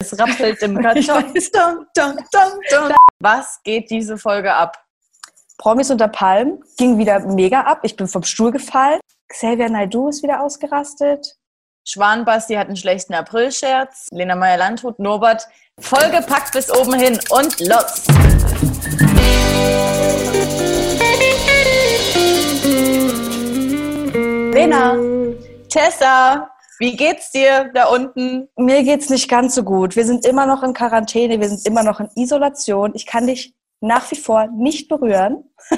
Es rappelt im Karton. Was geht diese Folge ab? Promis unter Palmen ging wieder mega ab. Ich bin vom Stuhl gefallen. Xavier Naidoo ist wieder ausgerastet. Schwanbasti hat einen schlechten Aprilscherz. Lena Meyer-Landrut, Norbert, vollgepackt bis oben hin und los! Lena, Tessa, wie geht's dir da unten? mir geht's nicht ganz so gut. Wir sind immer noch in Quarantäne, wir sind immer noch in Isolation. Ich kann dich nach wie vor nicht berühren.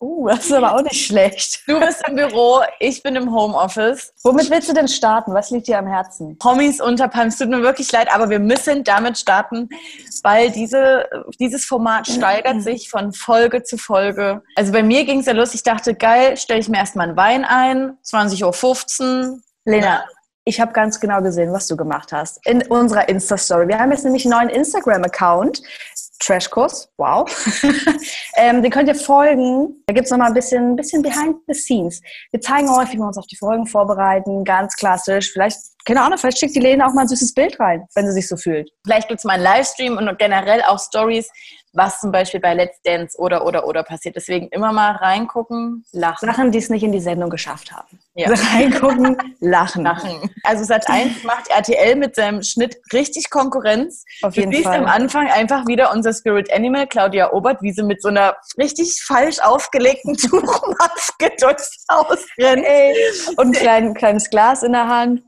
uh, das ist aber auch nicht schlecht. Du bist im Büro, ich bin im Homeoffice. Womit willst du denn starten? Was liegt dir am Herzen? Promis unter Palmen, es tut mir wirklich leid, aber wir müssen damit starten, weil diese, dieses Format steigert sich von Folge zu Folge. Also bei mir ging es ja los, ich dachte, geil, stelle ich mir erstmal einen Wein ein, 20.15 Uhr. Lena, ich habe ganz genau gesehen, was du gemacht hast in unserer Insta-Story. Wir haben jetzt nämlich einen neuen Instagram-Account. Trashkurs, wow. ähm, den könnt ihr folgen. Da gibt's noch mal ein bisschen, bisschen behind the scenes. Wir zeigen euch, wie wir uns auf die Folgen vorbereiten, ganz klassisch. Vielleicht, keine Ahnung, vielleicht schickt die Lena auch mal ein süßes Bild rein, wenn sie sich so fühlt. Vielleicht gibt es mal einen Livestream und generell auch Stories, was zum Beispiel bei Let's Dance oder oder oder passiert. Deswegen immer mal reingucken, lachen. Sachen, die es nicht in die Sendung geschafft haben. Ja. Reingucken, lachen. Lachen. Also Sat 1 macht RTL mit seinem Schnitt richtig Konkurrenz. Auf Du jeden siehst Fall. am Anfang einfach wieder unser Spirit Animal, Claudia Obert, wie sie mit so einer richtig falsch aufgelegten Tuchmaske durchs Haus rennt. Und ein klein, kleines Glas in der Hand.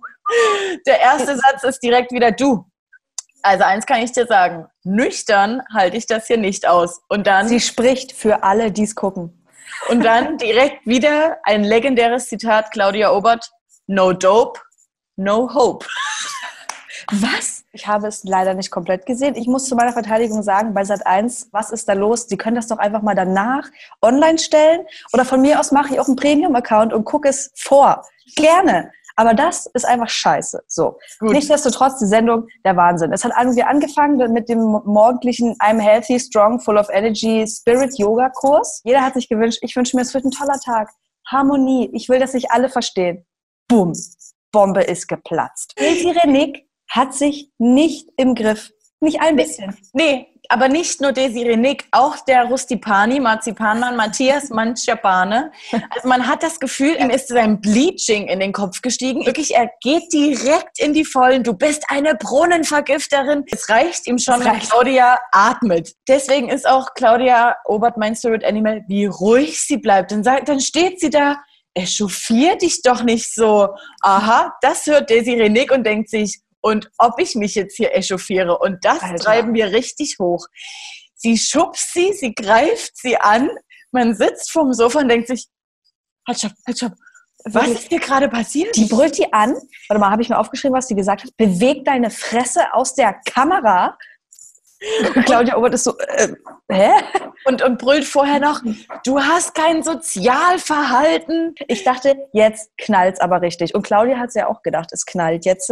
Der erste Satz ist direkt wieder du. Also eins kann ich dir sagen, nüchtern halte ich das hier nicht aus. Und dann, Sie spricht für alle, die es gucken. und dann direkt wieder ein legendäres Zitat, Claudia Obert, no dope, no hope. Was? Ich habe es leider nicht komplett gesehen. Ich muss zu meiner Verteidigung sagen, bei Sat 1, was ist da los? Sie können das doch einfach mal danach online stellen. Oder von mir aus mache ich auch einen Premium-Account und gucke es vor. Gerne. Aber das ist einfach scheiße. So. Gut. Nichtsdestotrotz die Sendung der Wahnsinn. Es hat irgendwie angefangen mit dem morgendlichen I'm healthy, strong, full of energy, Spirit Yoga Kurs. Jeder hat sich gewünscht, ich wünsche mir, es wird ein toller Tag. Harmonie. Ich will, dass sich alle verstehen. Boom. Bombe ist geplatzt. Renick hat sich nicht im Griff. Nicht ein bisschen. Nee, aber nicht nur Desiree Nick, auch der Rustipani, Marzipanmann, Matthias Manschapane. Also man hat das Gefühl, ihm ist sein Bleaching in den Kopf gestiegen. Wirklich, er geht direkt in die Vollen. Du bist eine Brunnenvergifterin. Es reicht ihm schon, wenn. Claudia atmet. Deswegen ist auch Claudia Obert mein Spirit Animal, wie ruhig sie bleibt. Dann, sagt, dann steht sie da, echauffier dich doch nicht so. Aha, das hört Desiree Nick und denkt sich, und ob ich mich jetzt hier echauffiere. Und das Alter. treiben wir richtig hoch. Sie schubst sie, sie greift sie an. Man sitzt vorm Sofa und denkt sich, halt stopp, halt stopp. Was Wirklich. ist hier gerade passiert? Die brüllt die an. Warte mal, habe ich mir aufgeschrieben, was die gesagt hat? Beweg deine Fresse aus der Kamera. Und Claudia Obert ist so, äh, hä? und, und brüllt vorher noch, du hast kein Sozialverhalten. Ich dachte, jetzt knallt's aber richtig. Und Claudia hat ja auch gedacht, es knallt jetzt.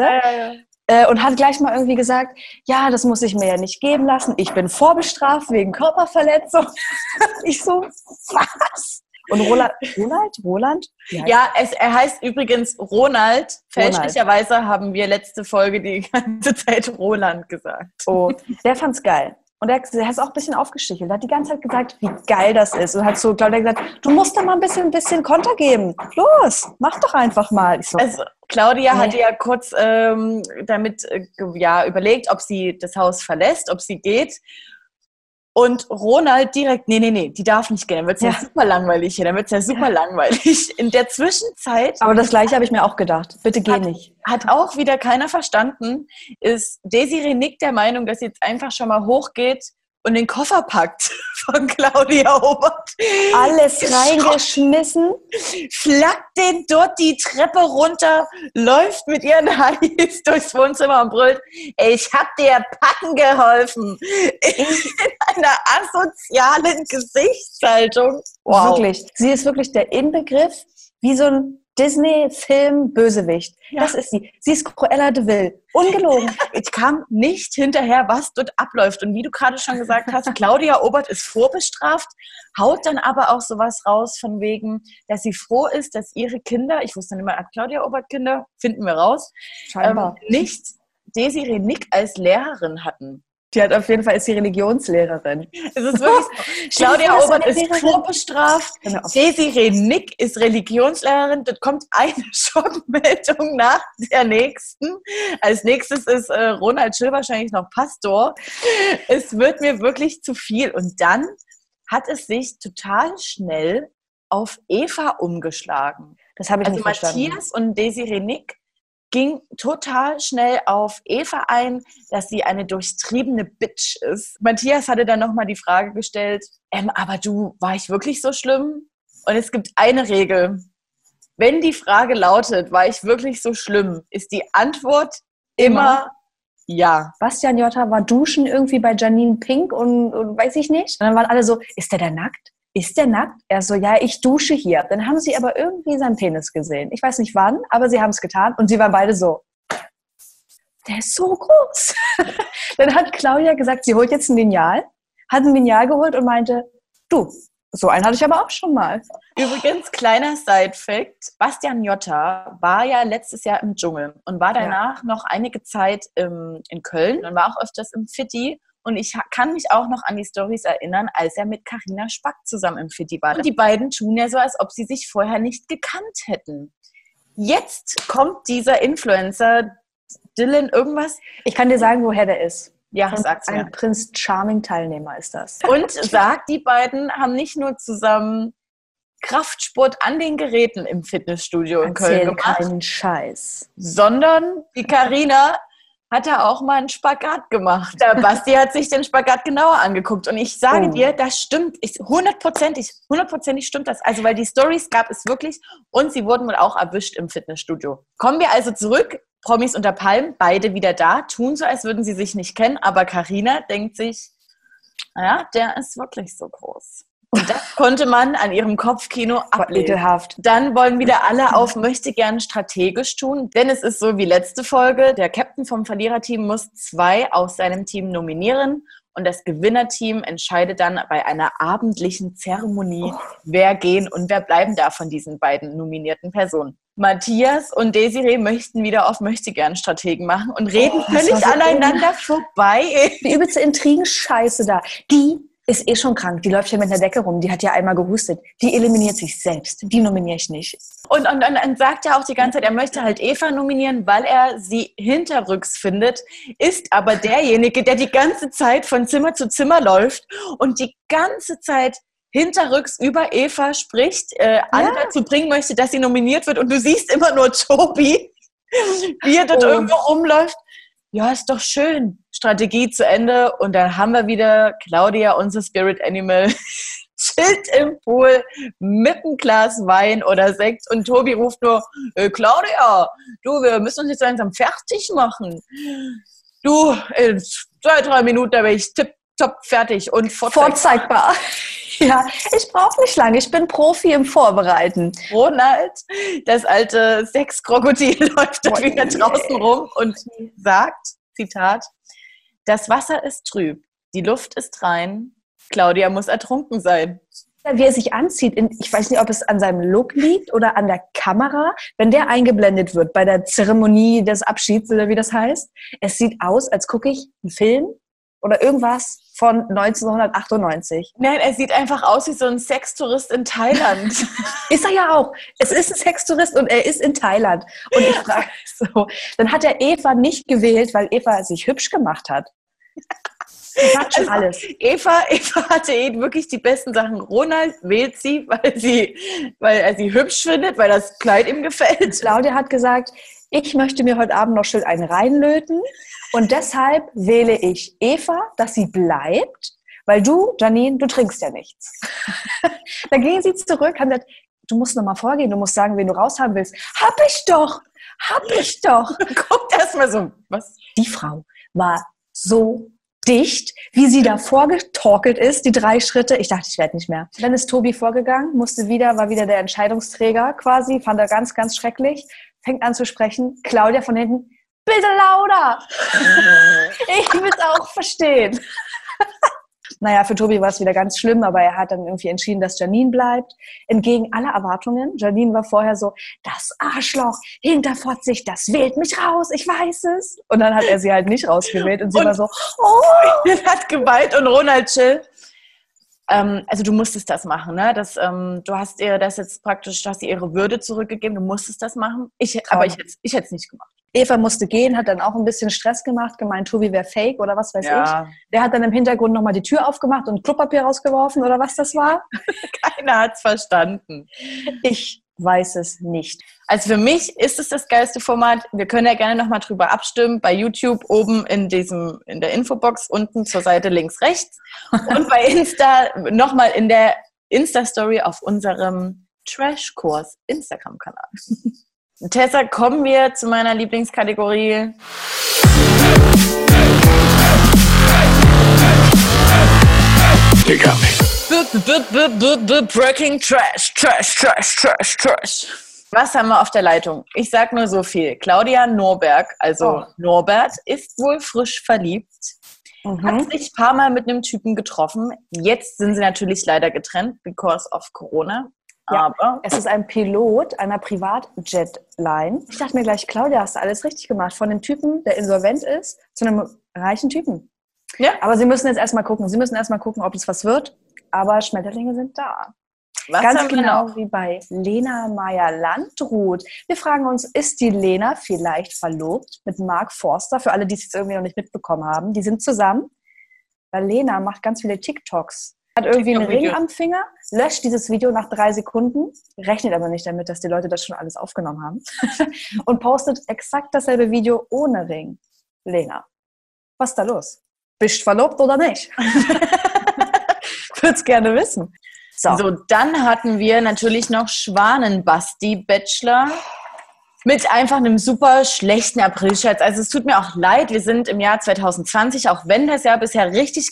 Äh, und hat gleich mal irgendwie gesagt, ja, das muss ich mir ja nicht geben lassen. Ich bin vorbestraft wegen Körperverletzung. ich so, was? Und Roland, Roland? Roland? Ja, es, er heißt übrigens Ronald. Fälschlicherweise haben wir letzte Folge die ganze Zeit Roland gesagt. Oh, der fand's geil. Und er, er hat es auch ein bisschen aufgestichelt. Er hat die ganze Zeit gesagt, wie geil das ist. Und hat so, Claudia gesagt, du musst da mal ein bisschen, ein bisschen Konter geben. Los, mach doch einfach mal. Ich so, Also Claudia Nee. hatte ja kurz ähm, damit äh, ja, überlegt, ob sie das Haus verlässt, ob sie geht. Und Ronald direkt, nee, nee, nee, die darf nicht gehen. Dann wird es ja. Ja. super langweilig hier. Dann wird es ja super langweilig. In der Zwischenzeit aber das gleiche habe ich mir auch gedacht. Bitte geh Hat- nicht. hat auch wieder keiner verstanden, ist Desiree Nick der Meinung, dass sie jetzt einfach schon mal hochgeht und den Koffer packt von Claudia Obert. Alles reingeschmissen. flackt den dort die Treppe runter, läuft mit ihren Heiß durchs Wohnzimmer und brüllt, ich hab dir packen geholfen. In einer asozialen Gesichtshaltung. Wirklich. Sie ist wirklich der Inbegriff, wie so ein Disney-Film-Bösewicht. Ja. Das ist sie. Sie ist Cruella de Vil. Ungelogen. Ich kam nicht hinterher, was dort abläuft. Und wie du gerade schon gesagt hast, Claudia Obert ist vorbestraft, haut dann aber auch sowas raus von wegen, dass sie froh ist, dass ihre Kinder, ich wusste nicht hat Claudia Obert Kinder, finden wir raus, ähm, Scheinbar. nicht Desiree Nick als Lehrerin hatten. Die hat auf jeden Fall ist die Religionslehrerin. Es ist wirklich so. Claudia Obert ist vorbestraft. Desiree Nick ist Religionslehrerin. Dort kommt eine Schockmeldung nach der nächsten. Als nächstes ist äh, Ronald Schill wahrscheinlich noch Pastor. Es wird mir wirklich zu viel. Und dann hat es sich total schnell auf Eva umgeschlagen. Das habe ich also nicht verstanden. Matthias und Desiree Nick ging total schnell auf Eva ein, dass sie eine durchtriebene Bitch ist. Matthias hatte dann nochmal die Frage gestellt, ähm, aber du, war ich wirklich so schlimm? Und es gibt eine Regel. Wenn die Frage lautet, war ich wirklich so schlimm, ist die Antwort immer, immer ja. Bastian Jotta war duschen irgendwie bei Janine Pink und, und weiß ich nicht. Und dann waren alle so, ist der da nackt? Ist der nackt? Er so, ja, ich dusche hier. Dann haben sie aber irgendwie seinen Penis gesehen. Ich weiß nicht wann, aber sie haben es getan und sie waren beide so, der ist so groß. Dann hat Claudia gesagt, sie holt jetzt ein Lineal, hat ein Lineal geholt und meinte, du, so einen hatte ich aber auch schon mal. Übrigens, kleiner Side-Fact: Bastian Jotta war ja letztes Jahr im Dschungel und war danach ja. noch einige Zeit im, in Köln und war auch öfters im Fitti und ich kann mich auch noch an die Stories erinnern, als er mit Karina Spack zusammen im Fitti war. Und die beiden tun ja so, als ob sie sich vorher nicht gekannt hätten. Jetzt kommt dieser Influencer, Dylan, irgendwas. Ich kann dir sagen, woher der ist. Ja, sag's mir. Ein Prinz Charming Teilnehmer ist das. Und sagt, die beiden haben nicht nur zusammen Kraftsport an den Geräten im Fitnessstudio in Köln gemacht. keinen Scheiß. Sondern die Karina hat er auch mal einen Spagat gemacht. Der Basti hat sich den Spagat genauer angeguckt und ich sage oh. dir, das stimmt, hundertprozentig, hundertprozentig stimmt das. Also weil die Stories gab es wirklich und sie wurden wohl auch erwischt im Fitnessstudio. Kommen wir also zurück, Promis unter Palmen, beide wieder da, tun so, als würden sie sich nicht kennen, aber Karina denkt sich, naja, der ist wirklich so groß. Und das konnte man an ihrem Kopfkino ablesen. Dann wollen wieder alle auf möchte gern strategisch tun, denn es ist so wie letzte Folge. Der Captain vom Verliererteam muss zwei aus seinem Team nominieren und das Gewinnerteam entscheidet dann bei einer abendlichen Zeremonie, oh. wer gehen und wer bleiben darf von diesen beiden nominierten Personen. Matthias und Desiree möchten wieder auf Möchtegern Strategen machen und reden oh, völlig so aneinander vorbei. Die übelste Intrigenscheiße da. Die ist eh schon krank. Die läuft ja mit einer Decke rum. Die hat ja einmal gehustet. Die eliminiert sich selbst. Die nominiere ich nicht. Und, und, und, und sagt ja auch die ganze Zeit, er möchte halt Eva nominieren, weil er sie hinterrücks findet, ist aber derjenige, der die ganze Zeit von Zimmer zu Zimmer läuft und die ganze Zeit hinterrücks über Eva spricht, äh, ja. dazu bringen möchte, dass sie nominiert wird. Und du siehst immer nur Tobi, wie er dort oh. irgendwo rumläuft ja, ist doch schön. Strategie zu Ende und dann haben wir wieder Claudia, unser Spirit Animal, chillt im Pool mit einem Glas Wein oder Sekt und Tobi ruft nur, äh, Claudia, du, wir müssen uns jetzt langsam fertig machen. Du, in zwei, drei Minuten, da bin ich tipptopp fertig und vorzeigbar. vorzeigbar. Ja, ich brauche nicht lange. Ich bin Profi im Vorbereiten. Ronald, das alte Sexkrokodil, läuft oh, wieder draußen rum und sagt, Zitat, das Wasser ist trüb, die Luft ist rein, Claudia muss ertrunken sein. Wie er sich anzieht, ich weiß nicht, ob es an seinem Look liegt oder an der Kamera, wenn der eingeblendet wird bei der Zeremonie des Abschieds oder wie das heißt. Es sieht aus, als gucke ich einen Film oder irgendwas von 1998. Nein, er sieht einfach aus wie so ein Sextourist in Thailand. ist er ja auch. Es ist ein Sextourist und er ist in Thailand. Und ich frage so, dann hat er Eva nicht gewählt, weil Eva sich hübsch gemacht hat. Hat schon also, alles. Eva, Eva hatte eben wirklich die besten Sachen. Ronald wählt sie, weil, sie, weil er sie hübsch findet, weil das Kleid ihm gefällt. Claudia hat gesagt, ich möchte mir heute Abend noch schön einen reinlöten. Und deshalb wähle ich Eva, dass sie bleibt, weil du, Janine, du trinkst ja nichts. Dann gehen sie zurück, haben gesagt, du musst nochmal vorgehen, du musst sagen, wen du raushaben willst. Hab ich doch, hab ich doch. Guckt erstmal so, was? Die Frau war so dicht, wie sie da vorgetorkelt ist, die drei Schritte. Ich dachte, ich werde nicht mehr. Dann ist Tobi vorgegangen, musste wieder, war wieder der Entscheidungsträger quasi, fand er ganz, ganz schrecklich, fängt an zu sprechen. Claudia von hinten, bitte lauter. ich will es auch verstehen. naja, für Tobi war es wieder ganz schlimm, aber er hat dann irgendwie entschieden, dass Janine bleibt. Entgegen aller Erwartungen. Janine war vorher so, das Arschloch, hinterfotzig, das wählt mich raus, ich weiß es. Und dann hat er sie halt nicht rausgewählt und sie Und- war so, oh. hat geweint und Ronald chill. Ähm, also du musstest das machen, ne? Das, ähm, du hast ihr das jetzt praktisch, du hast ihr ihre Würde zurückgegeben, du musstest das machen. Ich, aber ich, hätt's- ich hätte es nicht gemacht. Eva musste gehen, hat dann auch ein bisschen Stress gemacht, gemeint, Tobi wäre fake oder was weiß ich. Ja, Der hat dann im Hintergrund nochmal die Tür aufgemacht und Klopapier rausgeworfen oder was das war. keiner hat's verstanden. Ich weiß es nicht. Also für mich ist es das geilste Format. Wir können ja gerne nochmal drüber abstimmen. Bei YouTube oben in diesem, in der Infobox, unten zur Seite links, rechts. Und bei Insta nochmal in der Insta-Story auf unserem Trash-Kurs Instagram-Kanal. Tessa, kommen wir zu meiner Lieblingskategorie. You got me. Breaking Trash, Trash, Trash, Trash, Trash. Was haben wir auf der Leitung? Ich sag nur so viel. Claudia Norberg, also Oh. Norbert, ist wohl frisch verliebt. Mhm. Hat sich ein paar Mal mit einem Typen getroffen. Jetzt sind sie natürlich leider getrennt, because of Corona. Ja. Aber Es ist ein Pilot einer Privatjetline. Ich dachte mir gleich, Claudia, hast du alles richtig gemacht. Von dem Typen, der insolvent ist, zu einem reichen Typen. ja, Aber sie müssen jetzt erstmal gucken. Sie müssen erstmal gucken, ob es was wird. Aber Schmetterlinge sind da. was Ganz genau wie bei Lena Meyer-Landrut. Wir fragen uns, ist die Lena vielleicht verlobt mit Mark Forster? Für alle, die es jetzt irgendwie noch nicht mitbekommen haben. Die sind zusammen. Weil Lena macht ganz viele TikToks. Hat irgendwie einen Ring am Finger, löscht dieses Video nach drei Sekunden, rechnet aber nicht damit, dass die Leute das schon alles aufgenommen haben und postet exakt dasselbe Video ohne Ring. Lena, was ist da los? Bist verlobt oder nicht? Würd's gerne wissen. So. So, dann hatten wir natürlich noch Schwanenbasti Bachelor mit einfach einem super schlechten Aprilscherz. Also es tut mir auch leid, wir sind im Jahr 2020, auch wenn das Jahr bisher richtig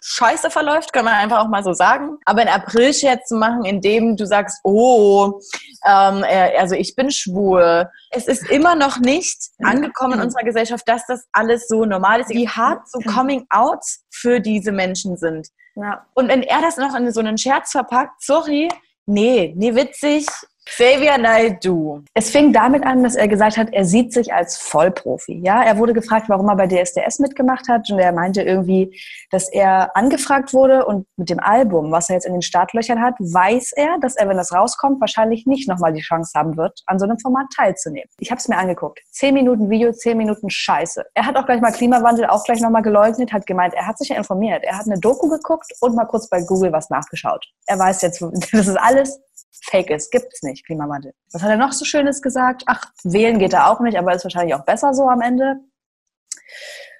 scheiße verläuft, kann man einfach auch mal so sagen. Aber ein Aprilscherz zu machen, in dem du sagst, oh, ähm, äh, also ich bin schwul. Es ist immer noch nicht angekommen in unserer Gesellschaft, dass das alles so normal ist, wie hart so Coming-Outs für diese Menschen sind. Ja. Und wenn er das noch in so einen Scherz verpackt, sorry, nee, nee, witzig. Xavier Naidoo. Es fing damit an, dass er gesagt hat, er sieht sich als Vollprofi. Ja, er wurde gefragt, warum er bei DSDS mitgemacht hat und er meinte irgendwie, dass er angefragt wurde und mit dem Album, was er jetzt in den Startlöchern hat, weiß er, dass er, wenn das rauskommt, wahrscheinlich nicht nochmal die Chance haben wird, an so einem Format teilzunehmen. Ich habe es mir angeguckt. Zehn Minuten Video, zehn Minuten Scheiße. Er hat auch gleich mal Klimawandel auch gleich nochmal geleugnet, hat gemeint, er hat sich ja informiert. Er hat eine Doku geguckt und mal kurz bei Google was nachgeschaut. Er weiß jetzt, das ist alles Fake ist, gibt's nicht, Klimawandel. Was hat er noch so Schönes gesagt? Ach, wählen geht er auch nicht, aber ist wahrscheinlich auch besser so am Ende.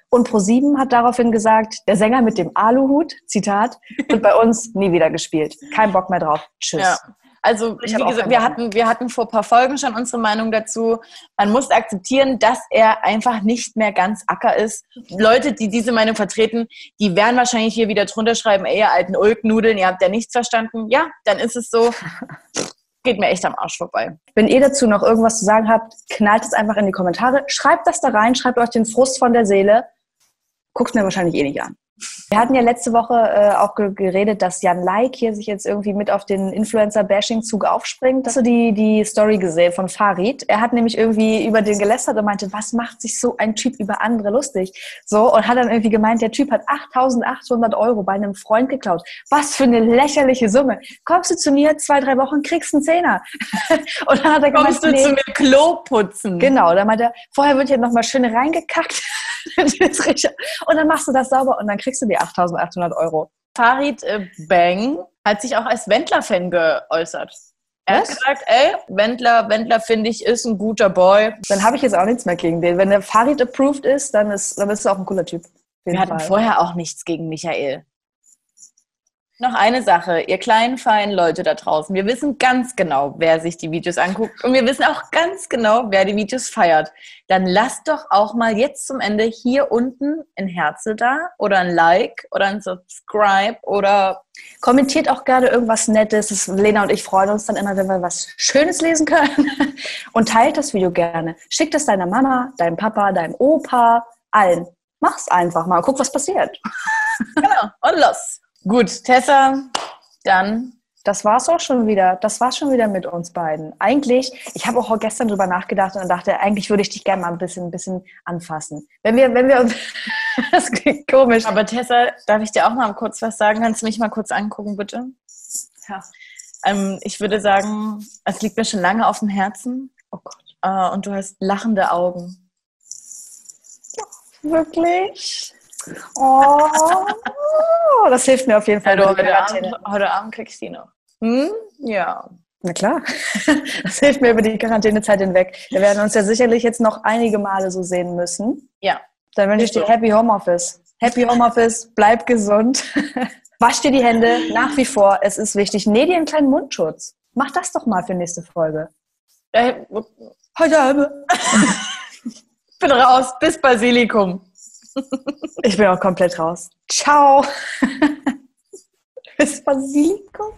Und ProSieben hat daraufhin gesagt, der Sänger mit dem Aluhut, Zitat, wird bei uns nie wieder gespielt. Kein Bock mehr drauf. Tschüss. Ja. Also, Ich wie gesagt, wir hatten, wir hatten vor ein paar Folgen schon unsere Meinung dazu. Man muss akzeptieren, dass er einfach nicht mehr ganz Acker ist. Leute, die diese Meinung vertreten, die werden wahrscheinlich hier wieder drunter schreiben, ey, ihr alten Ulknudeln, ihr habt ja nichts verstanden. Ja, dann ist es so. Geht mir echt am Arsch vorbei. Wenn ihr dazu noch irgendwas zu sagen habt, knallt es einfach in die Kommentare. Schreibt das da rein, schreibt euch den Frust von der Seele. Guckt mir wahrscheinlich eh nicht an. Wir hatten ja letzte Woche äh, auch ge geredet, dass Jan Like hier sich jetzt irgendwie mit auf den Influencer-Bashing-Zug aufspringt. Hast du die, die Story gesehen von Farid? Er hat nämlich irgendwie über den gelästert und meinte, was macht sich so ein Typ über andere lustig? So, und hat dann irgendwie gemeint, der Typ hat 8800 Euro bei einem Freund geklaut. Was für eine lächerliche Summe. Kommst du zu mir zwei, drei Wochen, kriegst einen Zehner. und dann hat er gemeint, Kommst du nee, zu mir Klo putzen? Genau, da meinte er, vorher wird ja nochmal schön reingekackt. und dann machst du das sauber und dann kriegst du die 8800 Euro. Farid äh, Bang hat sich auch als Wendler-Fan geäußert. Er hat gesagt, ey, Wendler, Wendler finde ich, ist ein guter Boy. Dann habe ich jetzt auch nichts mehr gegen den. Wenn der Farid approved ist, dann, ist, dann bist du auch ein cooler Typ. Wir hatten Fall. vorher auch nichts gegen Michael. Noch eine Sache, ihr kleinen, feinen Leute da draußen. Wir wissen ganz genau, wer sich die Videos anguckt. Und wir wissen auch ganz genau, wer die Videos feiert. Dann lasst doch auch mal jetzt zum Ende hier unten ein Herze da oder ein Like oder ein Subscribe oder Kommentiert auch gerne irgendwas Nettes. Lena und ich freuen uns dann immer, wenn wir was Schönes lesen können. Und teilt das Video gerne. Schickt es deiner Mama, deinem Papa, deinem Opa, allen. Mach's einfach mal. Guck, was passiert. Genau. Und los. Gut, Tessa, dann Das war's auch schon wieder. Das war's schon wieder mit uns beiden. Eigentlich, ich habe auch gestern drüber nachgedacht und dachte, eigentlich würde ich dich gerne mal ein bisschen, ein bisschen anfassen. Wenn wir, wenn wir uns, das klingt komisch. Aber Tessa, darf ich dir auch mal kurz was sagen? Kannst du mich mal kurz angucken, bitte? Ja. Ähm, ich würde sagen, es liegt mir schon lange auf dem Herzen Oh Gott. äh, und du hast lachende Augen. Wirklich? Oh, das hilft mir auf jeden Fall. Also heute. Abend, heute Abend kriegst du die noch. Hm? Ja. Na klar. Das hilft mir über die Quarantänezeit hinweg. Wir werden uns ja sicherlich jetzt noch einige Male so sehen müssen. Ja. Dann wünsche ich dir Happy Homeoffice. Happy Homeoffice, bleib gesund. Wasch dir die Hände nach wie vor. Es ist wichtig. Näh dir einen kleinen Mundschutz. Mach das doch mal für nächste Folge. Äh, Heute Abend. bin raus. Bis Basilikum. Ich bin auch komplett raus. Ciao. Bis Basilikum.